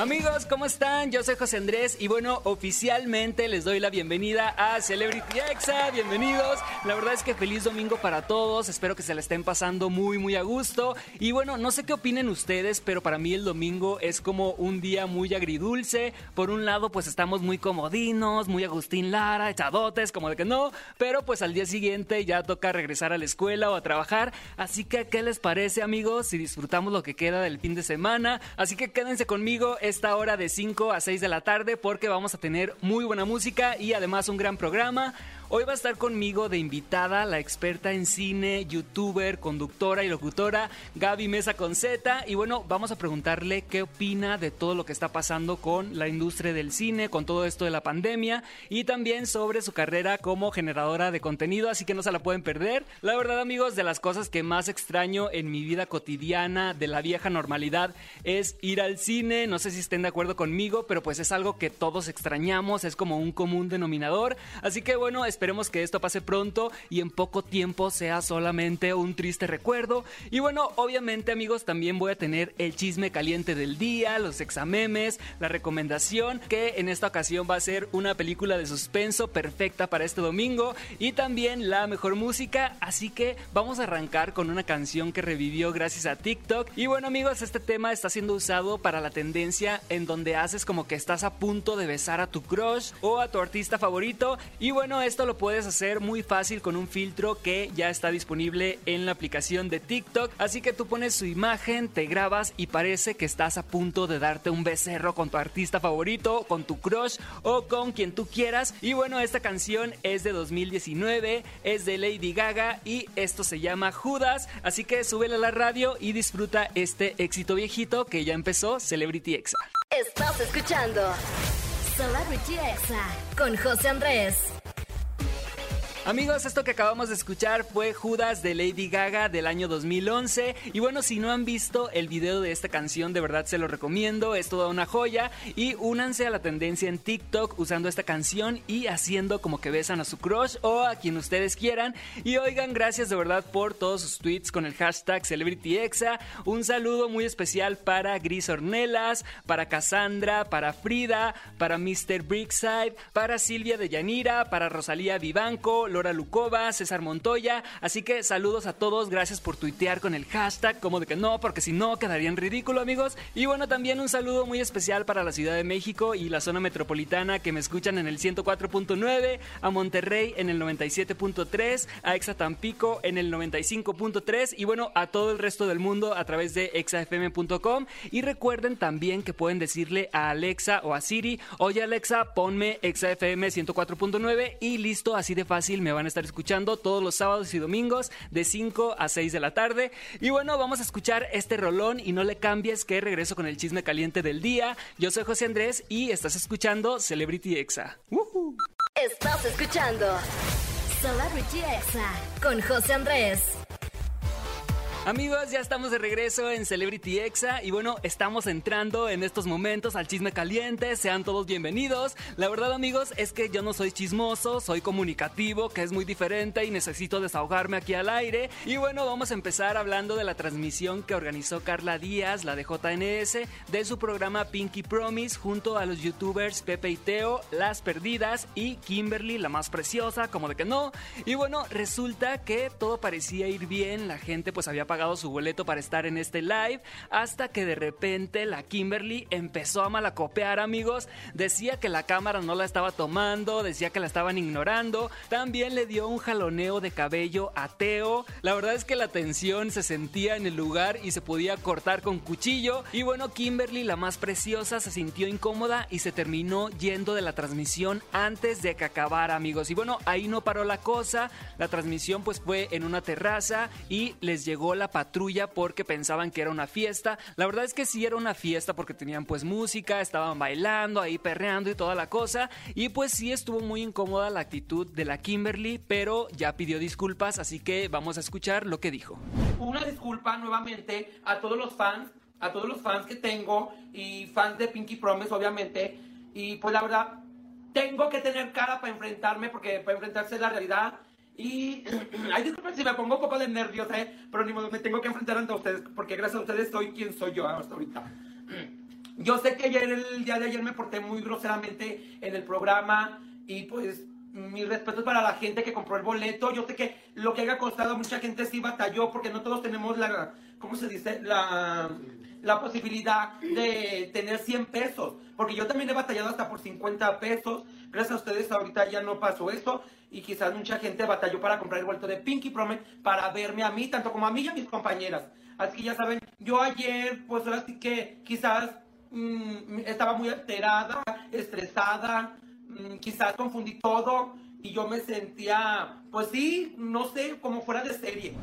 Amigos, ¿cómo están? Yo soy José Andrés y bueno, oficialmente les doy la bienvenida a Celebrity Exa. Bienvenidos. La verdad es que feliz domingo para todos. Espero que se la estén pasando muy, muy a gusto. Y bueno, no sé qué opinen ustedes, pero para mí el domingo es como un día muy agridulce. Por un lado, pues estamos muy comodinos, muy Agustín Lara, echadotes, como de que no. Pero pues al día siguiente ya toca regresar a la escuela o a trabajar. Así que, ¿qué les parece, amigos? Si disfrutamos lo que queda del fin de semana. Así que quédense conmigo esta hora de 5 a 6 de la tarde porque vamos a tener muy buena música y además un gran programa. Hoy va a estar conmigo de invitada la experta en cine, youtuber, conductora y locutora Gaby Mesa Conceta. Y bueno, vamos a preguntarle qué opina de todo lo que está pasando con la industria del cine, con todo esto de la pandemia y también sobre su carrera como generadora de contenido, así que no se la pueden perder. La verdad, amigos, de las cosas que más extraño en mi vida cotidiana de la vieja normalidad es ir al cine. No sé si estén de acuerdo conmigo, pero pues es algo que todos extrañamos, es como un común denominador. Así que bueno, Esperemos que esto pase pronto y en poco tiempo sea solamente un triste recuerdo. Y bueno, obviamente amigos, también voy a tener el chisme caliente del día, los examemes, la recomendación, que en esta ocasión va a ser una película de suspenso perfecta para este domingo y también la mejor música. Así que vamos a arrancar con una canción que revivió gracias a TikTok. Y bueno amigos, este tema está siendo usado para la tendencia en donde haces como que estás a punto de besar a tu crush o a tu artista favorito. Y bueno, esto lo puedes hacer muy fácil con un filtro que ya está disponible en la aplicación de TikTok. Así que tú pones su imagen, te grabas y parece que estás a punto de darte un becerro con tu artista favorito, con tu crush o con quien tú quieras. Y bueno, esta canción es de 2019, es de Lady Gaga y esto se llama Judas. Así que súbele a la radio y disfruta este éxito viejito que ya empezó Celebrity Exa. Estás escuchando Celebrity Exa con José Andrés. Amigos, esto que acabamos de escuchar fue Judas de Lady Gaga del año 2011. Y bueno, si no han visto el video de esta canción, de verdad se lo recomiendo. Es toda una joya. Y únanse a la tendencia en TikTok usando esta canción y haciendo como que besan a su crush o a quien ustedes quieran. Y oigan, gracias de verdad por todos sus tweets con el hashtag CelebrityExa. Un saludo muy especial para Gris Ornelas, para Cassandra, para Frida, para Mr. Brickside, para Silvia de Yanira, para Rosalía Vivanco. Lora Lucova, César Montoya. Así que saludos a todos, gracias por tuitear con el hashtag, como de que no, porque si no quedaría en ridículo, amigos. Y bueno, también un saludo muy especial para la Ciudad de México y la zona metropolitana que me escuchan en el 104.9, a Monterrey en el 97.3, a Exa Tampico en el 95.3 y bueno, a todo el resto del mundo a través de exafm.com. Y recuerden también que pueden decirle a Alexa o a Siri, oye Alexa, ponme ExaFM 104.9 y listo, así de fácil me van a estar escuchando todos los sábados y domingos de 5 a 6 de la tarde. Y bueno, vamos a escuchar este rolón y no le cambies que regreso con el chisme caliente del día. Yo soy José Andrés y estás escuchando Celebrity Exa. Estás escuchando Celebrity Exa con José Andrés. Amigos, ya estamos de regreso en Celebrity Exa y bueno, estamos entrando en estos momentos al chisme caliente, sean todos bienvenidos. La verdad amigos es que yo no soy chismoso, soy comunicativo, que es muy diferente y necesito desahogarme aquí al aire. Y bueno, vamos a empezar hablando de la transmisión que organizó Carla Díaz, la de JNS, de su programa Pinky Promise junto a los youtubers Pepe y Teo, Las Perdidas y Kimberly, la más preciosa, como de que no. Y bueno, resulta que todo parecía ir bien, la gente pues había pagado su boleto para estar en este live, hasta que de repente la Kimberly empezó a malacopear, amigos. Decía que la cámara no la estaba tomando, decía que la estaban ignorando. También le dio un jaloneo de cabello a Teo. La verdad es que la tensión se sentía en el lugar y se podía cortar con cuchillo. Y bueno, Kimberly, la más preciosa, se sintió incómoda y se terminó yendo de la transmisión antes de que acabara, amigos. Y bueno, ahí no paró la cosa. La transmisión pues fue en una terraza y les llegó patrulla porque pensaban que era una fiesta. La verdad es que sí era una fiesta porque tenían pues música, estaban bailando, ahí perreando y toda la cosa. Y pues sí estuvo muy incómoda la actitud de la Kimberly, pero ya pidió disculpas, así que vamos a escuchar lo que dijo. Una disculpa nuevamente a todos los fans, a todos los fans que tengo y fans de Pinky Promise obviamente. Y pues la verdad, tengo que tener cara para enfrentarme, porque para enfrentarse a la realidad. Y, ay, disculpen si me pongo un poco de nervios, ¿eh? Pero ni modo, me tengo que enfrentar ante ustedes, porque gracias a ustedes soy quien soy yo hasta ahorita. Yo sé que ayer, el día de ayer me porté muy groseramente en el programa y pues mis respetos para la gente que compró el boleto. Yo sé que lo que haya costado mucha gente sí batalló porque no todos tenemos la, ¿cómo se dice? La, la posibilidad de tener 100 pesos. Porque yo también he batallado hasta por 50 pesos. Gracias a ustedes ahorita ya no pasó eso. Y quizás mucha gente batalló para comprar el boleto de Pinky Promise para verme a mí, tanto como a mí y a mis compañeras. Así que ya saben, yo ayer, pues ahora sí que quizás mm, estaba muy alterada, estresada, mm, quizás confundí todo y yo me sentía, pues sí, no sé, como fuera de serie.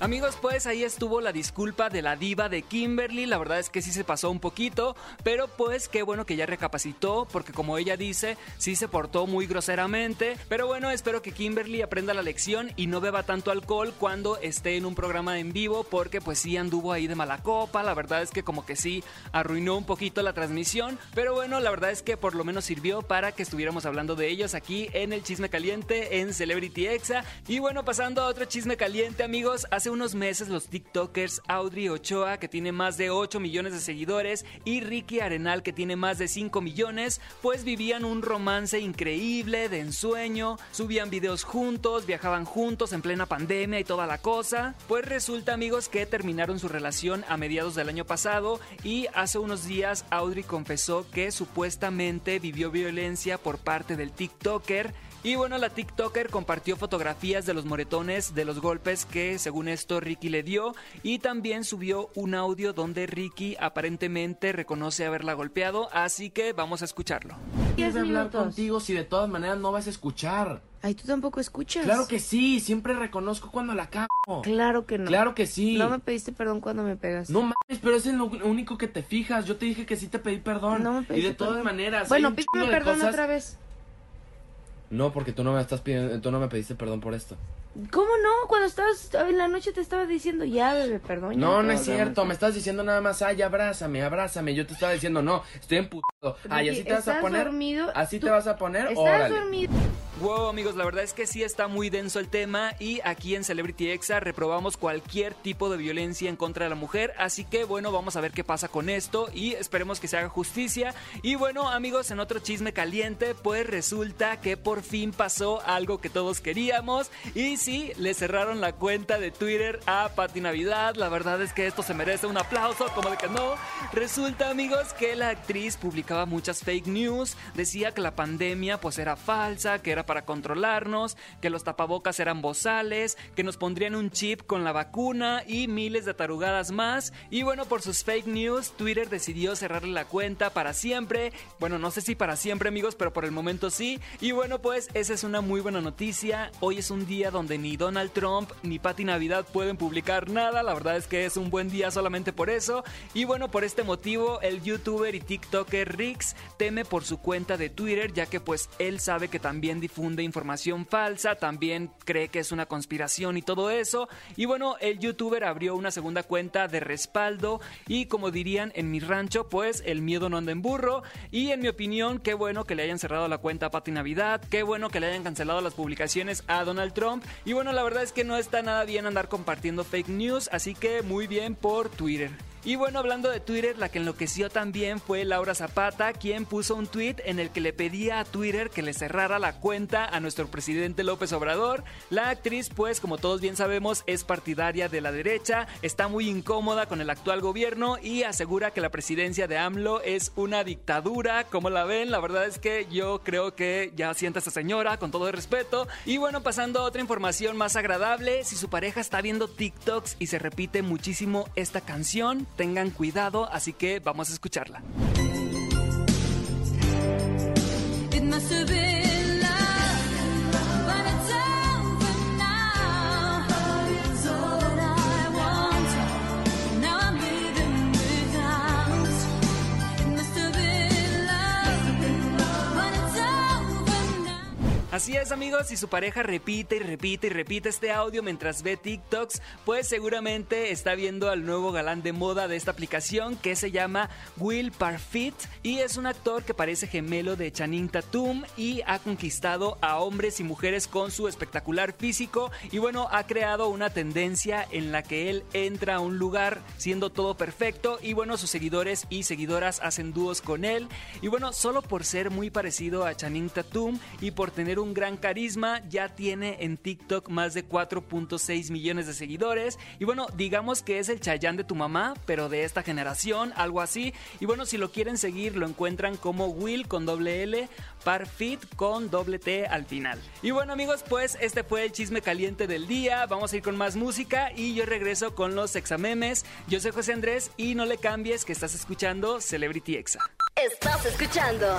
Amigos, pues ahí estuvo la disculpa de la diva de Kimberly. La verdad es que sí se pasó un poquito, pero pues qué bueno que ya recapacitó, porque como ella dice, sí se portó muy groseramente. Pero bueno, espero que Kimberly aprenda la lección y no beba tanto alcohol cuando esté en un programa en vivo, porque pues sí anduvo ahí de mala copa. La verdad es que como que sí arruinó un poquito la transmisión. Pero bueno, la verdad es que por lo menos sirvió para que estuviéramos hablando de ellos aquí en el Chisme Caliente en Celebrity Exa. Y bueno, pasando a otro chisme caliente, amigos, hace unos meses los TikTokers Audrey Ochoa, que tiene más de 8 millones de seguidores, y Ricky Arenal, que tiene más de 5 millones, pues vivían un romance increíble, de ensueño, subían videos juntos, viajaban juntos en plena pandemia y toda la cosa. Pues resulta, amigos, que terminaron su relación a mediados del año pasado y hace unos días Audrey confesó que supuestamente vivió violencia por parte del TikToker y bueno, la TikToker compartió fotografías de los moretones de los golpes que según esto Ricky le dio y también subió un audio donde Ricky aparentemente reconoce haberla golpeado, así que vamos a escucharlo. Quiero hablar contigo si de todas maneras no vas a escuchar. Ay, tú tampoco escuchas. Claro que sí, siempre reconozco cuando la cago. Claro que no. Claro que sí. No me pediste perdón cuando me pegas. No mames, pero es en lo único que te fijas. Yo te dije que sí te pedí perdón. No me y pediste de todas perdón. maneras. Bueno, pídeme perdón cosas- otra vez. No, porque tú no me estás pidiendo, tú no me pediste perdón por esto. ¿Cómo no? Cuando estabas en la noche te estaba diciendo ya, bebé, perdón. No, no es cierto, me estás diciendo nada más, ay, abrázame, abrázame. Yo te estaba diciendo, no, estoy emputado. Ay, así te vas a ¿estás poner. dormido? Así te vas a poner, ¿Estás órale. dormido? Wow, amigos, la verdad es que sí está muy denso el tema y aquí en Celebrity Exa reprobamos cualquier tipo de violencia en contra de la mujer, así que bueno, vamos a ver qué pasa con esto y esperemos que se haga justicia. Y bueno, amigos, en otro chisme caliente, pues resulta que por fin pasó algo que todos queríamos y sí, le cerraron la cuenta de Twitter a Pati Navidad. La verdad es que esto se merece un aplauso, como de que no. Resulta, amigos, que la actriz publicaba muchas fake news, decía que la pandemia pues era falsa, que era para controlarnos, que los tapabocas eran bozales, que nos pondrían un chip con la vacuna y miles de tarugadas más. Y bueno, por sus fake news, Twitter decidió cerrarle la cuenta para siempre. Bueno, no sé si para siempre, amigos, pero por el momento sí. Y bueno, pues esa es una muy buena noticia. Hoy es un día donde ni Donald Trump ni Patti Navidad pueden publicar nada. La verdad es que es un buen día solamente por eso. Y bueno, por este motivo, el youtuber y TikToker Rix teme por su cuenta de Twitter, ya que pues él sabe que también difunde información falsa, también cree que es una conspiración y todo eso. Y bueno, el youtuber abrió una segunda cuenta de respaldo y como dirían en mi rancho, pues el miedo no anda en burro. Y en mi opinión, qué bueno que le hayan cerrado la cuenta a Pati Navidad, qué bueno que le hayan cancelado las publicaciones a Donald Trump. Y bueno, la verdad es que no está nada bien andar compartiendo fake news, así que muy bien por Twitter. Y bueno, hablando de Twitter, la que enloqueció también fue Laura Zapata, quien puso un tweet en el que le pedía a Twitter que le cerrara la cuenta a nuestro presidente López Obrador. La actriz, pues, como todos bien sabemos, es partidaria de la derecha, está muy incómoda con el actual gobierno y asegura que la presidencia de AMLO es una dictadura. Como la ven, la verdad es que yo creo que ya sienta esta señora, con todo el respeto. Y bueno, pasando a otra información más agradable, si su pareja está viendo TikToks y se repite muchísimo esta canción, tengan cuidado, así que vamos a escucharla. Así es amigos, si su pareja repite y repite y repite este audio mientras ve TikToks, pues seguramente está viendo al nuevo galán de moda de esta aplicación que se llama Will Parfit y es un actor que parece gemelo de Channing Tatum y ha conquistado a hombres y mujeres con su espectacular físico y bueno, ha creado una tendencia en la que él entra a un lugar siendo todo perfecto y bueno, sus seguidores y seguidoras hacen dúos con él y bueno, solo por ser muy parecido a Channing Tatum y por tener un gran carisma, ya tiene en TikTok más de 4.6 millones de seguidores. Y bueno, digamos que es el Chayán de tu mamá, pero de esta generación, algo así. Y bueno, si lo quieren seguir, lo encuentran como Will con doble L, Parfit con doble T al final. Y bueno, amigos, pues este fue el chisme caliente del día. Vamos a ir con más música y yo regreso con los examemes. Yo soy José Andrés y no le cambies que estás escuchando Celebrity Exa. Estás escuchando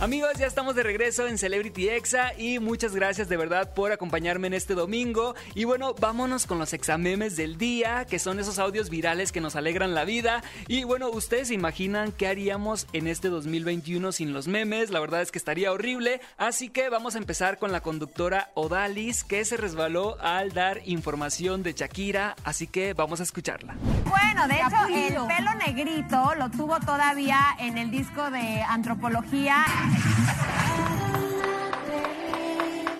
Amigos, ya estamos de regreso en Celebrity Exa y muchas gracias de verdad por acompañarme en este domingo. Y bueno, vámonos con los examemes del día, que son esos audios virales que nos alegran la vida. Y bueno, ustedes se imaginan qué haríamos en este 2021 sin los memes. La verdad es que estaría horrible. Así que vamos a empezar con la conductora Odalis, que se resbaló al dar información de Shakira. Así que vamos a escucharla. Bueno, de hecho, el pelo negrito lo tuvo todavía en el disco de antropología.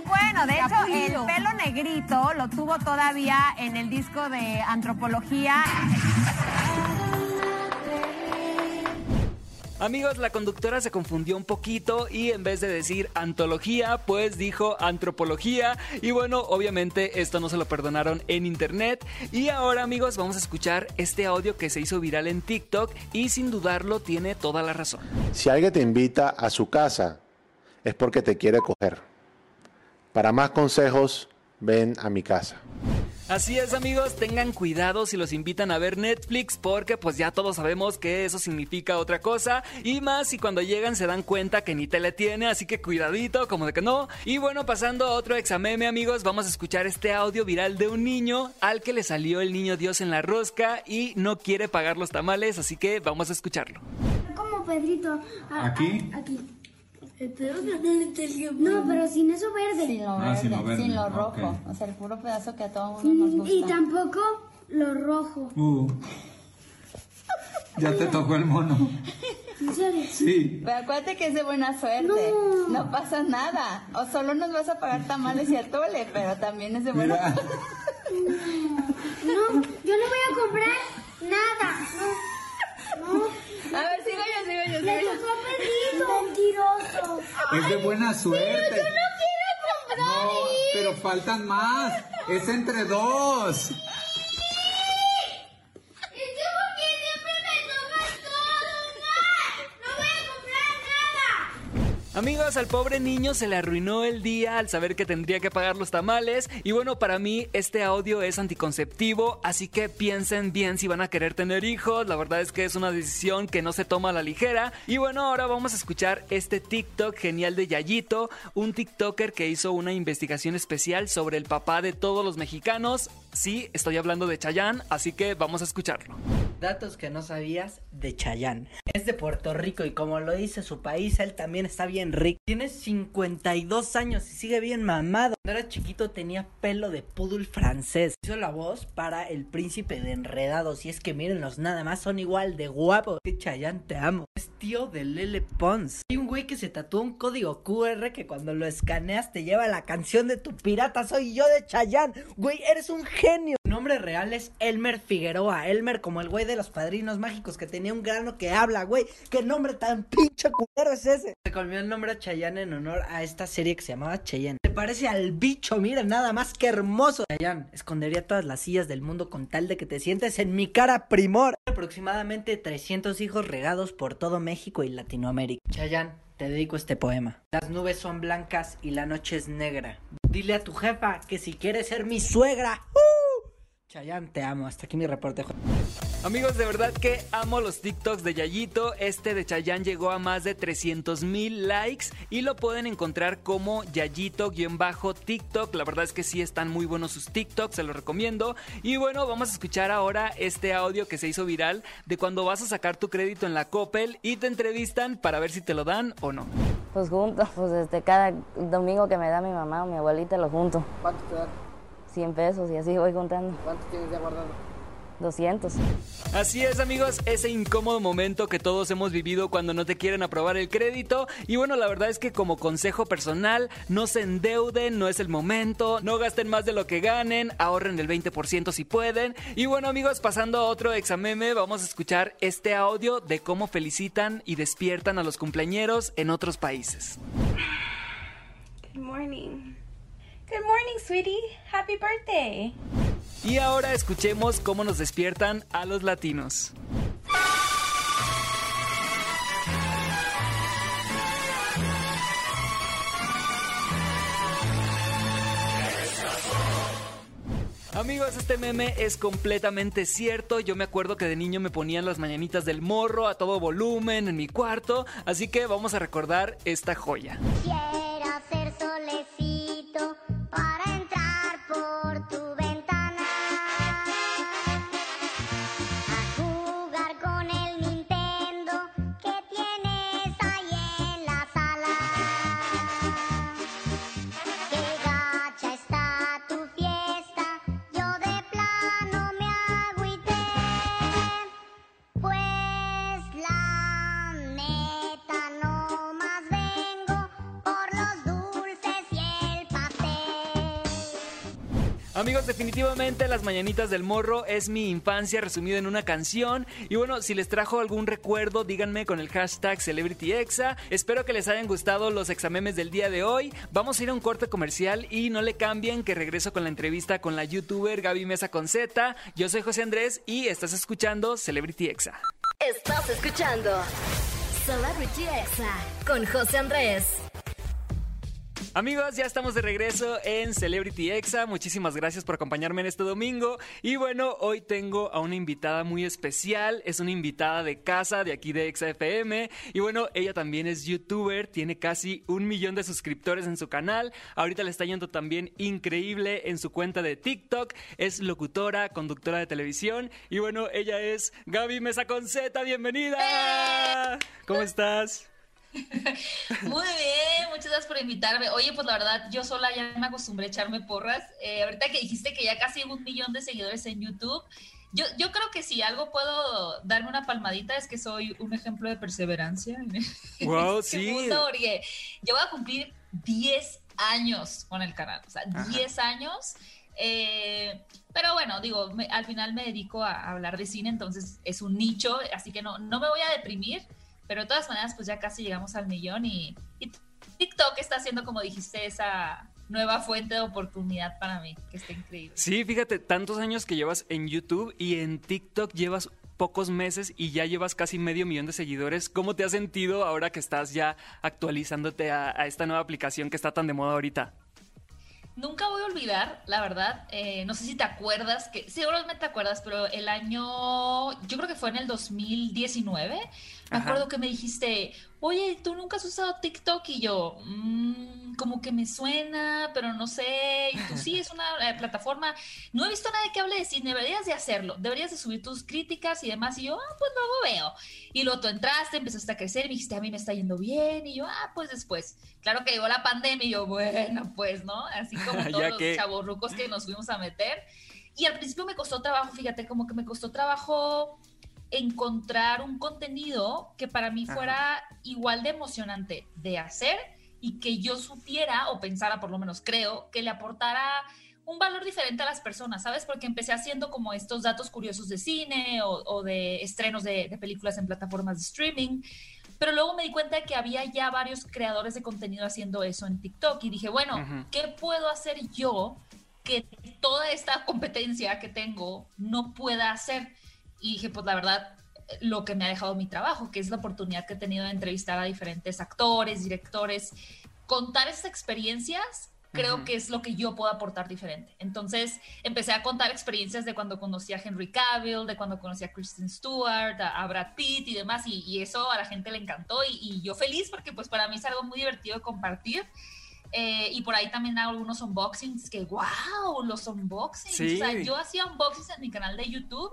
Bueno, de hecho, el pelo negrito lo tuvo todavía en el disco de antropología. Amigos, la conductora se confundió un poquito y en vez de decir antología, pues dijo antropología. Y bueno, obviamente esto no se lo perdonaron en internet. Y ahora, amigos, vamos a escuchar este audio que se hizo viral en TikTok y sin dudarlo tiene toda la razón. Si alguien te invita a su casa, es porque te quiere coger. Para más consejos, ven a mi casa. Así es amigos, tengan cuidado si los invitan a ver Netflix porque pues ya todos sabemos que eso significa otra cosa y más si cuando llegan se dan cuenta que ni tele tiene, así que cuidadito, como de que no. Y bueno, pasando a otro exameme amigos, vamos a escuchar este audio viral de un niño al que le salió el niño Dios en la rosca y no quiere pagar los tamales, así que vamos a escucharlo. Como Pedrito. A- ¿Aquí? a- aquí. No, pero sin eso verde. Sin lo Ah, verde, sin lo verde, sin lo ok. rojo. O sea, el puro pedazo que a todo mundo nos gusta. Y tampoco lo rojo. Uh. Ya te tocó el mono. ¿En serio? Sí. Pero acuérdate que es de buena suerte. No. No, pasa nada. O solo nos vas a pagar tamales y atole, pero también es de buena suerte. No, yo no voy a comprar nada. No, Es de buena suerte. Yo no quiero comprar. No, pero faltan más. Es entre dos. Es que porque siempre me toca todo. No, no voy a comprar nada. Amigos, al pobre niño se le arruinó el día al saber que tendría que pagar los tamales. Y bueno, para mí este audio es anticonceptivo, así que piensen bien si van a querer tener hijos. La verdad es que es una decisión que no se toma a la ligera. Y bueno, ahora vamos a escuchar este TikTok genial de Yayito, un TikToker que hizo una investigación especial sobre el papá de todos los mexicanos. Sí, estoy hablando de Chayanne, así que vamos a escucharlo. Datos que no sabías de Chayán. Es de Puerto Rico y como lo dice su país, él también está bien rico. Tiene 52 años y sigue bien mamado. Cuando era chiquito tenía pelo de poodle francés. Hizo la voz para el príncipe de Enredados y es que mírenlos, nada más son igual de guapos. Chayán te amo. Tío de Lele Pons. Hay un güey que se tatuó un código QR que cuando lo escaneas te lleva la canción de tu pirata. Soy yo de Chayán. Güey, eres un genio. Su nombre real es Elmer Figueroa. Elmer como el güey de los padrinos mágicos que tenía un grano que habla, güey. ¿Qué nombre tan pinche culero es ese? Se colmió el nombre a Chayanne en honor a esta serie que se llamaba Cheyenne. Se parece al bicho, miren, nada más que hermoso. Chayanne escondería todas las sillas del mundo con tal de que te sientes en mi cara primor. Aproximadamente 300 hijos regados por todo México y Latinoamérica. Chayanne, te dedico este poema. Las nubes son blancas y la noche es negra. Dile a tu jefa que si quiere ser mi suegra, ¡uh! Chayanne, te amo. Hasta aquí mi reporte. Amigos, de verdad que amo los TikToks de Yayito. Este de Chayanne llegó a más de 300 mil likes y lo pueden encontrar como Yayito-TikTok. La verdad es que sí están muy buenos sus TikToks, se los recomiendo. Y bueno, vamos a escuchar ahora este audio que se hizo viral de cuando vas a sacar tu crédito en la Coppel y te entrevistan para ver si te lo dan o no. Pues juntos, pues este, cada domingo que me da mi mamá o mi abuelita lo junto. ¿Cuánto te dan? 100 pesos y así voy contando. ¿Cuánto tienes ya guardado? 200. Así es amigos, ese incómodo momento que todos hemos vivido cuando no te quieren aprobar el crédito. Y bueno, la verdad es que como consejo personal, no se endeuden, no es el momento, no gasten más de lo que ganen, ahorren el 20% si pueden. Y bueno amigos, pasando a otro exameme, vamos a escuchar este audio de cómo felicitan y despiertan a los cumpleañeros en otros países. Good morning. Good morning, sweetie. Happy birthday. Y ahora escuchemos cómo nos despiertan a los latinos. Amigos, este meme es completamente cierto. Yo me acuerdo que de niño me ponían las mañanitas del morro a todo volumen en mi cuarto, así que vamos a recordar esta joya. Quiero definitivamente las mañanitas del morro es mi infancia resumida en una canción. Y bueno, si les trajo algún recuerdo, díganme con el hashtag CelebrityExa. Espero que les hayan gustado los examemes del día de hoy. Vamos a ir a un corte comercial y no le cambien que regreso con la entrevista con la youtuber Gaby Mesa con. Yo soy José Andrés y estás escuchando Celebrity Exa. Estás escuchando Celebrity Exa con José Andrés. Amigos, ya estamos de regreso en Celebrity Exa. Muchísimas gracias por acompañarme en este domingo. Y bueno, hoy tengo a una invitada muy especial. Es una invitada de casa de aquí de Exa FM. Y bueno, ella también es youtuber. Tiene casi un millón de suscriptores en su canal. Ahorita le está yendo también increíble en su cuenta de TikTok. Es locutora, conductora de televisión. Y bueno, ella es Gaby Mesa con Z. ¡Bienvenida! ¿Cómo estás? Muy bien, muchas gracias por invitarme. Oye, pues la verdad, yo sola ya me acostumbré a echarme porras. Eh, ahorita que dijiste que ya casi un millón de seguidores en YouTube, yo, yo creo que si algo puedo darme una palmadita es que soy un ejemplo de perseverancia en este Wow, sí. mundo, porque yo voy a cumplir 10 años con el canal, o sea, Ajá. 10 años. Eh, pero bueno, digo, me- al final me dedico a, a hablar de cine, entonces es un nicho, así que no, no me voy a deprimir, pero de todas maneras, pues ya casi llegamos al millón y, y TikTok está haciendo, como dijiste, esa nueva fuente de oportunidad para mí, que está increíble. Sí, fíjate, tantos años que llevas en YouTube y en TikTok llevas pocos meses y ya llevas casi medio millón de seguidores. ¿Cómo te has sentido ahora que estás ya actualizándote a, a esta nueva aplicación que está tan de moda ahorita? Nunca voy a olvidar, la verdad, eh, no sé si te acuerdas, que seguramente te acuerdas, pero el año, yo creo que fue en el 2019, me Ajá. acuerdo que me dijiste, oye, ¿tú nunca has usado TikTok? Y yo, "Mm, como que me suena, pero no sé, y tú sí, es una eh, plataforma, no he visto a nadie que hable de cine, deberías de hacerlo, deberías de subir tus críticas y demás, y yo, ah, pues luego veo. Y luego tú entraste, empezaste a crecer, y me dijiste, a mí me está yendo bien, y yo, ah, pues después. Claro que llegó la pandemia, y yo, bueno, pues, ¿no? Así como todos los que- chavorrucos que nos fuimos a meter. Y al principio me costó trabajo, fíjate, como que me costó trabajo encontrar un contenido que para mí Ajá. fuera igual de emocionante de hacer y que yo supiera o pensara, por lo menos creo, que le aportara un valor diferente a las personas, ¿sabes? Porque empecé haciendo como estos datos curiosos de cine o, o de estrenos de, de películas en plataformas de streaming, pero luego me di cuenta de que había ya varios creadores de contenido haciendo eso en TikTok y dije, bueno. ¿qué puedo hacer yo que toda esta competencia que tengo no pueda hacer? Y dije, pues la verdad, lo que me ha dejado mi trabajo, que es la oportunidad que he tenido de entrevistar a diferentes actores, directores, contar esas experiencias creo Ujú. que es lo que yo puedo aportar diferente. Entonces empecé a contar experiencias de cuando conocí a Henry Cavill, de cuando conocí a Kristen Stewart, a, a Brad Pitt y demás, y, y eso a la gente le encantó y, y yo feliz porque pues para mí es algo muy divertido de compartir. Eh, y por ahí también hago algunos unboxings que, wow, los unboxings. Sí. O sea, yo hacía unboxings en mi canal de YouTube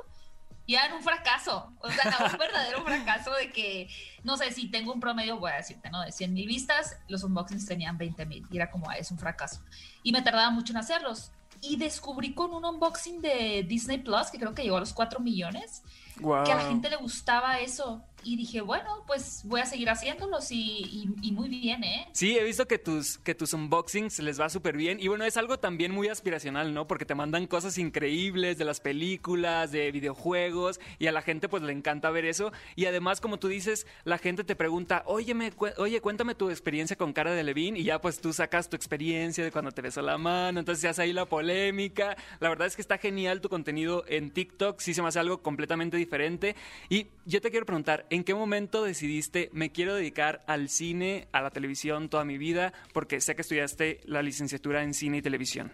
y eran un fracaso. O sea, un verdadero fracaso de que, no sé, si tengo un promedio, voy a decirte, ¿no? De 100 mil vistas, los unboxings tenían 20 mil. Y era como, ah, es un fracaso. Y me tardaba mucho en hacerlos. Y descubrí con un unboxing de Disney Plus, que creo que llegó a los 4 millones, Guau. que a la gente le gustaba eso. Y dije, bueno, pues voy a seguir haciéndolos y, muy bien, ¿eh? Sí, he visto que tus, que tus unboxings les va súper bien. Y bueno, es algo también muy aspiracional, ¿no? Porque te mandan cosas increíbles de las películas, de videojuegos, y a la gente pues le encanta ver eso. Y además, como tú dices, la gente te pregunta, oye, me, cu- oye cuéntame tu experiencia con Cara de Levine, y ya pues tú sacas tu experiencia de cuando te besó la mano, entonces se ahí la polémica. La verdad es que está genial tu contenido en TikTok, sí se me hace algo completamente diferente. Y yo te quiero preguntar, ¿en qué momento decidiste me quiero dedicar al cine, a la televisión toda mi vida? Porque sé que estudiaste la licenciatura en cine y televisión.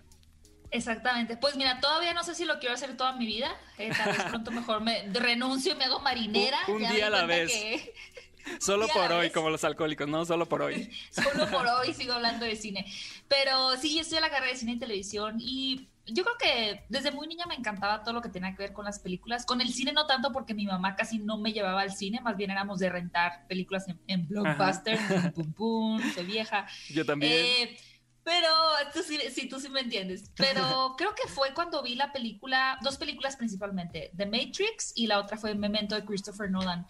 Exactamente. Pues mira, todavía no sé si lo quiero hacer toda mi vida. Eh, tal vez pronto mejor me renuncio y me hago marinera. Un- un Ya me día a la vez. que Solo por hoy, como los alcohólicos, no solo por hoy. solo por hoy sigo hablando de cine. Pero sí, yo estudié la carrera de cine y televisión y yo creo que desde muy niña me encantaba todo lo que tenía que ver con las películas. Con el cine no tanto porque mi mamá casi no me llevaba al cine, más bien éramos de rentar películas en, en Blockbuster, pum, pum, pum, soy vieja. Yo también. Eh, pero tú sí, sí, tú sí me entiendes. Pero creo que fue cuando vi la película, dos películas principalmente, The Matrix y la otra fue Memento de Christopher Nolan.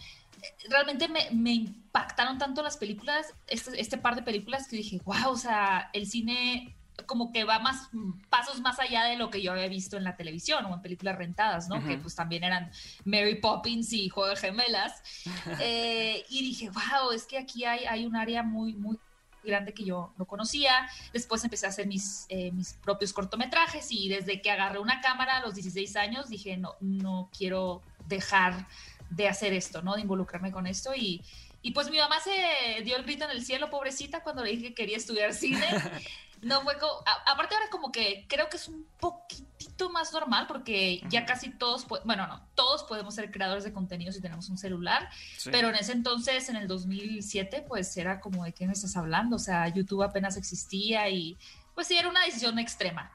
Realmente me, me impactaron tanto las películas, este, este par de películas que dije, wow, o sea, el cine como que va más pasos más allá de lo que yo había visto en la televisión o en películas rentadas, ¿no? Ujú. Que pues también eran Mary Poppins y Juego de Gemelas. Eh, y dije, wow, es que aquí hay, hay un área muy, muy grande que yo no conocía. Después empecé a hacer mis, eh, mis propios cortometrajes y desde que agarré una cámara a los 16 años dije, no, no quiero dejar de hacer esto, ¿no? De involucrarme con esto y... Y pues mi mamá se dio el grito en el cielo, pobrecita, cuando le dije que quería estudiar cine. No fue como, a- aparte ahora como que creo que es un poquitito más normal porque ya casi todos, bueno, no, todos podemos ser creadores de contenido si tenemos un celular, Sí. pero en ese entonces, en el 2007, pues era como de qué me estás hablando, o sea, YouTube apenas existía y pues sí, era una decisión extrema.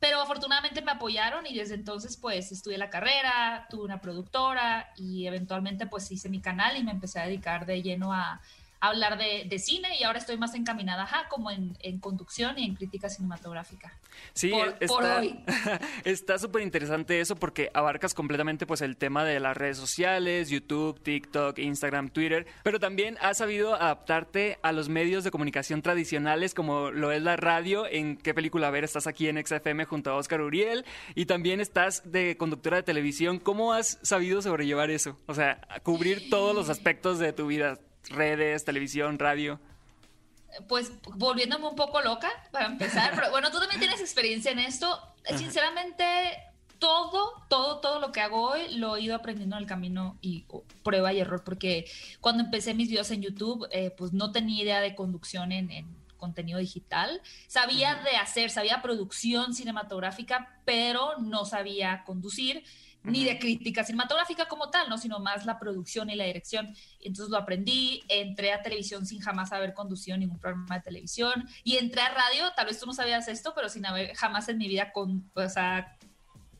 Pero afortunadamente me apoyaron y desde entonces pues estudié la carrera, tuve una productora y eventualmente pues hice mi canal y me empecé a dedicar de lleno a, hablar de, de cine y ahora estoy más encaminada ajá, como en, en conducción y en crítica cinematográfica. Sí, Por- por está hoy. está súper interesante eso porque abarcas completamente pues el tema de las redes sociales, YouTube, TikTok, Instagram, Twitter, pero también has sabido adaptarte a los medios de comunicación tradicionales como lo es la radio, en qué película ver, estás aquí en XFM junto a Oscar Uriel y también estás de conductora de televisión, ¿cómo has sabido sobrellevar eso? O sea, cubrir todos los aspectos de tu vida, redes, televisión, radio. Pues volviéndome un poco loca para empezar, pero bueno, tú también tienes experiencia en esto. Sinceramente, todo, todo, todo lo que hago hoy lo he ido aprendiendo en el camino y oh, prueba y error, porque cuando empecé mis videos en YouTube, eh, pues no tenía idea de conducción en, en contenido digital. Sabía de hacer, sabía producción cinematográfica, pero no sabía conducir ni de crítica cinematográfica como tal, ¿no? sino más la producción y la dirección. Entonces lo aprendí, entré a televisión sin jamás haber conducido ningún programa de televisión y entré a radio, tal vez tú no sabías esto, pero sin haber jamás en mi vida con, o sea,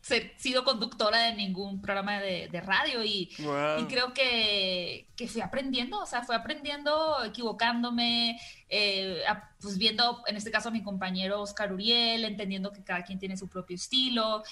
ser- sido conductora de ningún programa de, de radio y, Wow. y creo que, que fui aprendiendo, o sea, fui aprendiendo, equivocándome, eh, a- pues viendo en este caso a mi compañero Oscar Uriel, entendiendo que cada quien tiene su propio estilo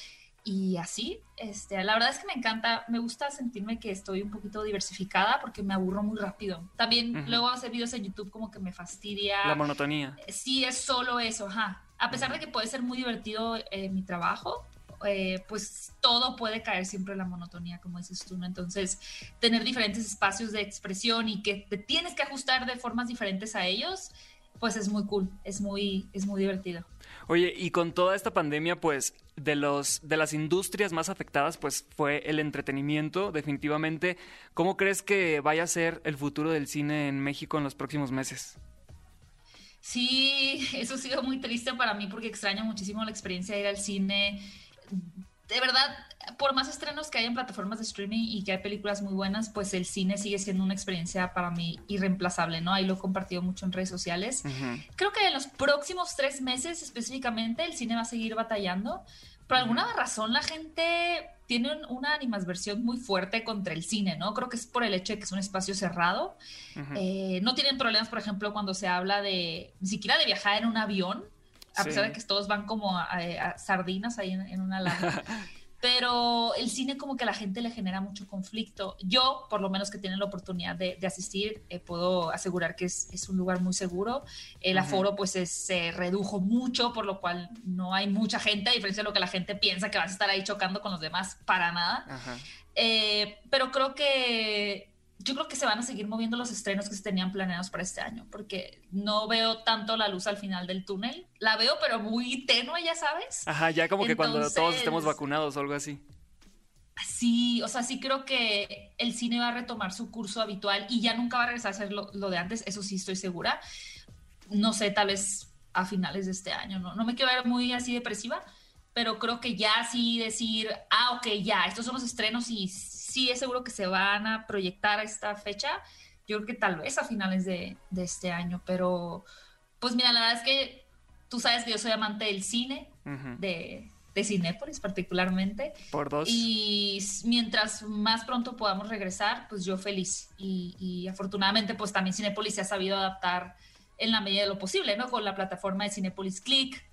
y así, este, la verdad es que me encanta, me gusta sentirme que estoy un poquito diversificada porque me aburro muy rápido. También luego hacer videos en YouTube como que me fastidia. La monotonía. Sí, es solo eso, ajá. A pesar de que puede ser muy divertido eh, mi trabajo, eh, pues todo puede caer siempre en la monotonía, como dices tú, ¿no? Entonces, tener diferentes espacios de expresión y que te tienes que ajustar de formas diferentes a ellos, pues es muy cool, es muy, es muy divertido. Oye, y con toda esta pandemia, pues, de los de las industrias más afectadas, pues, fue el entretenimiento, definitivamente. ¿Cómo crees que vaya a ser el futuro del cine en México en los próximos meses? Sí, eso ha sido muy triste para mí porque extraño muchísimo la experiencia de ir al cine. De verdad, por más estrenos que hay en plataformas de streaming y que hay películas muy buenas, pues el cine sigue siendo una experiencia para mí irreemplazable, ¿no? Ahí lo he compartido mucho en redes sociales. Creo que en los próximos tres meses específicamente el cine va a seguir batallando. Por alguna razón la gente tiene un- una animadversión muy fuerte contra el cine, ¿no? Creo que es por el hecho de que es un espacio cerrado. Eh, no tienen problemas, por ejemplo, cuando se habla de ni siquiera de viajar en un avión, a Sí. pesar de que todos van como a, a- a sardinas ahí en, en una lana. Pero el cine como que a la gente le genera mucho conflicto. Yo, por lo menos que tienen la oportunidad de, de asistir, eh, puedo asegurar que es, es un lugar muy seguro. El Ujú. aforo pues es- se redujo mucho, por lo cual no hay mucha gente, a diferencia de lo que la gente piensa que vas a estar ahí chocando con los demás, para nada. Ajá. Eh, pero creo que yo creo que se van a seguir moviendo los estrenos que se tenían planeados para este año, porque no veo tanto la luz al final del túnel. La veo, pero muy tenue, ya sabes. Ajá, ya como que cuando todos Entonces- estemos vacunados o algo así. Sí, o sea, sí creo que el cine va a retomar su curso habitual y ya nunca va a regresar a ser lo, lo de antes, eso sí estoy segura. No sé, tal vez a finales de este año, ¿no? No me quiero ver muy así depresiva, pero creo que ya sí decir, ah, ok, ya, estos son los estrenos y sí es seguro que se van a proyectar a esta fecha. Yo creo que tal vez a finales de, de este año, pero pues mira, la verdad es que tú sabes que yo soy amante del cine, de, de Cinépolis particularmente. Por dos. Y mientras más pronto podamos regresar, pues yo feliz. Y, y afortunadamente, pues también Cinepolis se ha sabido adaptar en la medida de lo posible, ¿no? Con la plataforma de Cinepolis Click,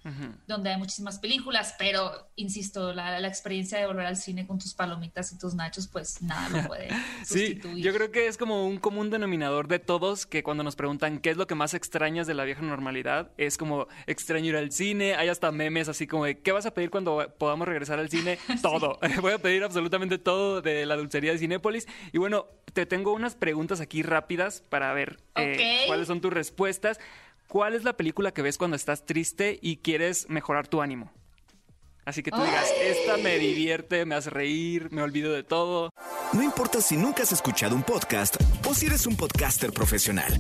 donde hay muchísimas películas, pero insisto, la, la experiencia de volver al cine con tus palomitas y tus nachos, pues nada lo puede Sí, sustituir. yo creo que es como un común denominador de todos que cuando nos preguntan qué es lo que más extrañas de la vieja normalidad, es como extraño ir al cine, hay hasta memes así como de ¿qué vas a pedir cuando podamos regresar al cine? Todo. Voy a pedir absolutamente todo de la dulcería de Cinépolis. Y bueno, te tengo unas preguntas aquí rápidas para ver eh, cuáles son tus respuestas. ¿Cuál es la película que ves cuando estás triste y quieres mejorar tu ánimo? Así que tú digas, esta me divierte, me hace reír, me olvido de todo. No importa si nunca has escuchado un podcast o si eres un podcaster profesional.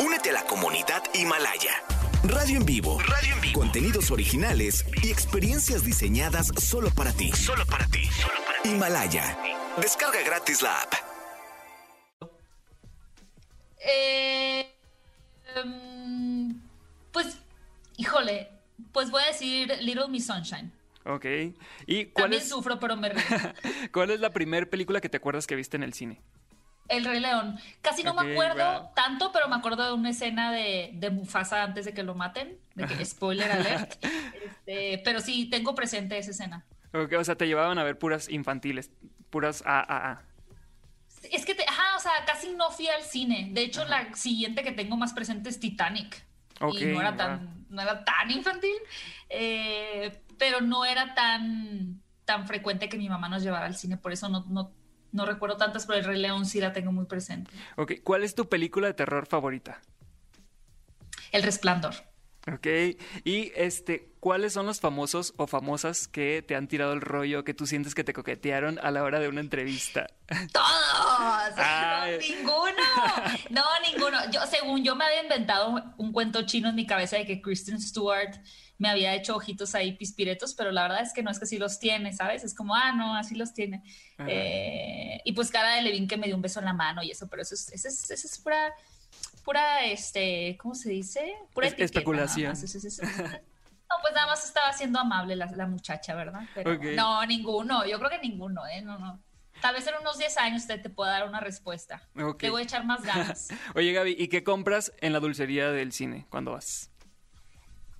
Únete a la comunidad Himalaya. Radio en vivo. Radio en vivo. Contenidos originales y experiencias diseñadas solo para ti. Solo para ti. Solo para ti. Himalaya. Descarga gratis la app. Eh, em, pues, híjole, pues voy a decir Little Miss Sunshine. Ok. ¿Y cuál También es, sufro, pero me río. cuál es la primera película que te acuerdas que viste en el cine? El Rey León. Casi no me acuerdo wow. tanto, pero me acuerdo de una escena de, de Mufasa antes de que lo maten. De que, spoiler alert. Este, pero sí, tengo presente esa escena. Ok, o sea, te llevaban a ver puras infantiles, puras AAA. Es que, o sea, casi no fui al cine. De hecho, la siguiente que tengo más presente es Titanic. Ok, y no era, tan, no era tan infantil, eh, pero no era tan, tan frecuente que mi mamá nos llevara al cine. Por eso no, no, no recuerdo tantas, pero el Rey León sí la tengo muy presente. Ok, ¿cuál es tu película de terror favorita? El Resplandor. Ok, y este, ¿cuáles son los famosos o famosas que te han tirado el rollo que tú sientes que te coquetearon a la hora de una entrevista? ¡Todos! Ay. No, ninguno. No, ninguno. Yo, según yo me había inventado un cuento chino en mi cabeza de que Kristen Stewart me había hecho ojitos ahí pispiretos, pero la verdad es que no es que sí los tiene, ¿sabes? Es como, ah, no, así los tiene. Eh, y pues cara de Levin que me dio un beso en la mano y eso, pero eso es, eso es, eso es pura, pura, este, ¿cómo se dice? Pura Es- etiqueta, especulación. eso eso No, pues nada más estaba siendo amable la, la muchacha, ¿verdad? Pero no, ninguno, yo creo que ninguno, ¿eh? No, no. Tal vez en unos 10 años te, te pueda dar una respuesta. Ok. Te voy a echar más ganas. Oye, Gaby, ¿y qué compras en la dulcería del cine cuando vas?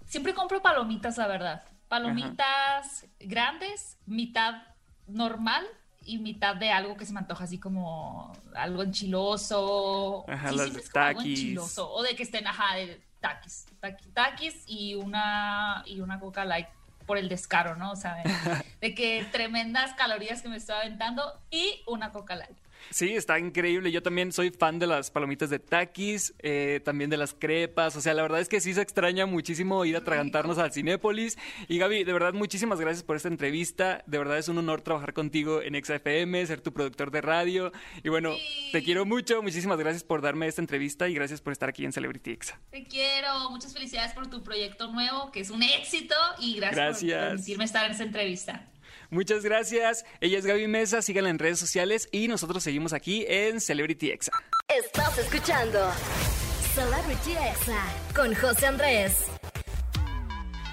Siempre compro palomitas, la verdad. Palomitas grandes, mitad normal y mitad de algo que se me antoja así como algo enchiloso. Ajá, Sí, las siempre es como algo enchiloso. O de que estén, ajá, de taquis. Taqui- Taquis y una, y una Coca Light por el descaro, ¿no? O sea, de, de que tremendas calorías que me estoy aventando y una Coca Light. Sí, está increíble. Yo también soy fan de las palomitas de taquis, eh, también de las crepas. O sea, la verdad es que sí se extraña muchísimo ir a tragantarnos al Cinépolis. Y Gaby, de verdad, muchísimas gracias por esta entrevista. De verdad es un honor trabajar contigo en XFM, ser tu productor de radio. Y bueno, te quiero mucho. Muchísimas gracias por darme esta entrevista y gracias por estar aquí en Celebrity Exa. Te quiero. Muchas felicidades por tu proyecto nuevo, que es un éxito. Y gracias, Gracias. por permitirme estar en esta entrevista. Muchas gracias. Ella es Gaby Mesa. Síganla en redes sociales y nosotros seguimos aquí en Celebrity Exa. Estás escuchando Celebrity Exa con José Andrés.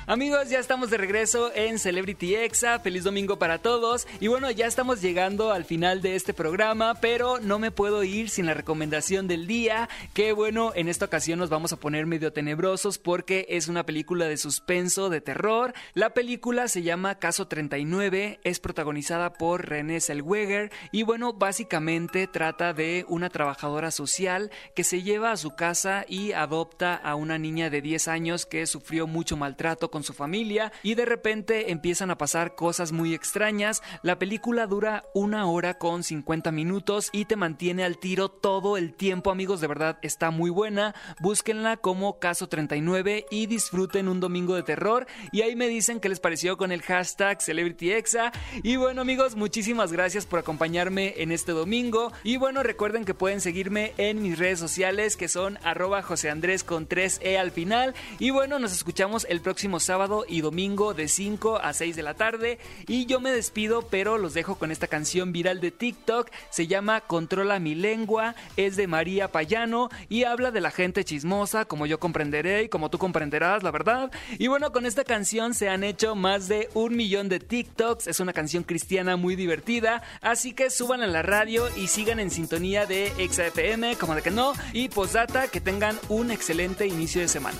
Amigos, ya estamos de regreso en Celebrity Exa. Feliz domingo para todos. Y bueno, ya estamos llegando al final de este programa, pero no me puedo ir sin la recomendación del día. Que bueno, en esta ocasión nos vamos a poner medio tenebrosos porque es una película de suspenso, de terror. La película se llama Caso 39, es protagonizada por René Zellweger y bueno, básicamente trata de una trabajadora social que se lleva a su casa y adopta a una niña de 10 años que sufrió mucho maltrato con su familia y de repente empiezan a pasar cosas muy extrañas. La película dura una hora con 50 minutos y te mantiene al tiro todo el tiempo, amigos, de verdad está muy buena. Búsquenla como Caso 39 y disfruten un domingo de terror y ahí me dicen qué les pareció con el hashtag CelebrityExa. Y bueno, amigos, muchísimas gracias por acompañarme en este domingo y bueno, recuerden que pueden seguirme en mis redes sociales que son arroba José Andrés con 3E al final y bueno, nos escuchamos el próximo sábado y domingo de 5 a 6 de la tarde. Y yo me despido, pero los dejo con esta canción viral de TikTok. Se llama Controla mi lengua, es de María Payano y habla de la gente chismosa, como yo comprenderé y como tú comprenderás, la verdad. Y bueno, con esta canción se han hecho más de un millón de TikToks. Es una canción cristiana muy divertida. Así que suban a la radio y sigan en sintonía de XFM, como de que no. Y posdata, que tengan un excelente inicio de semana.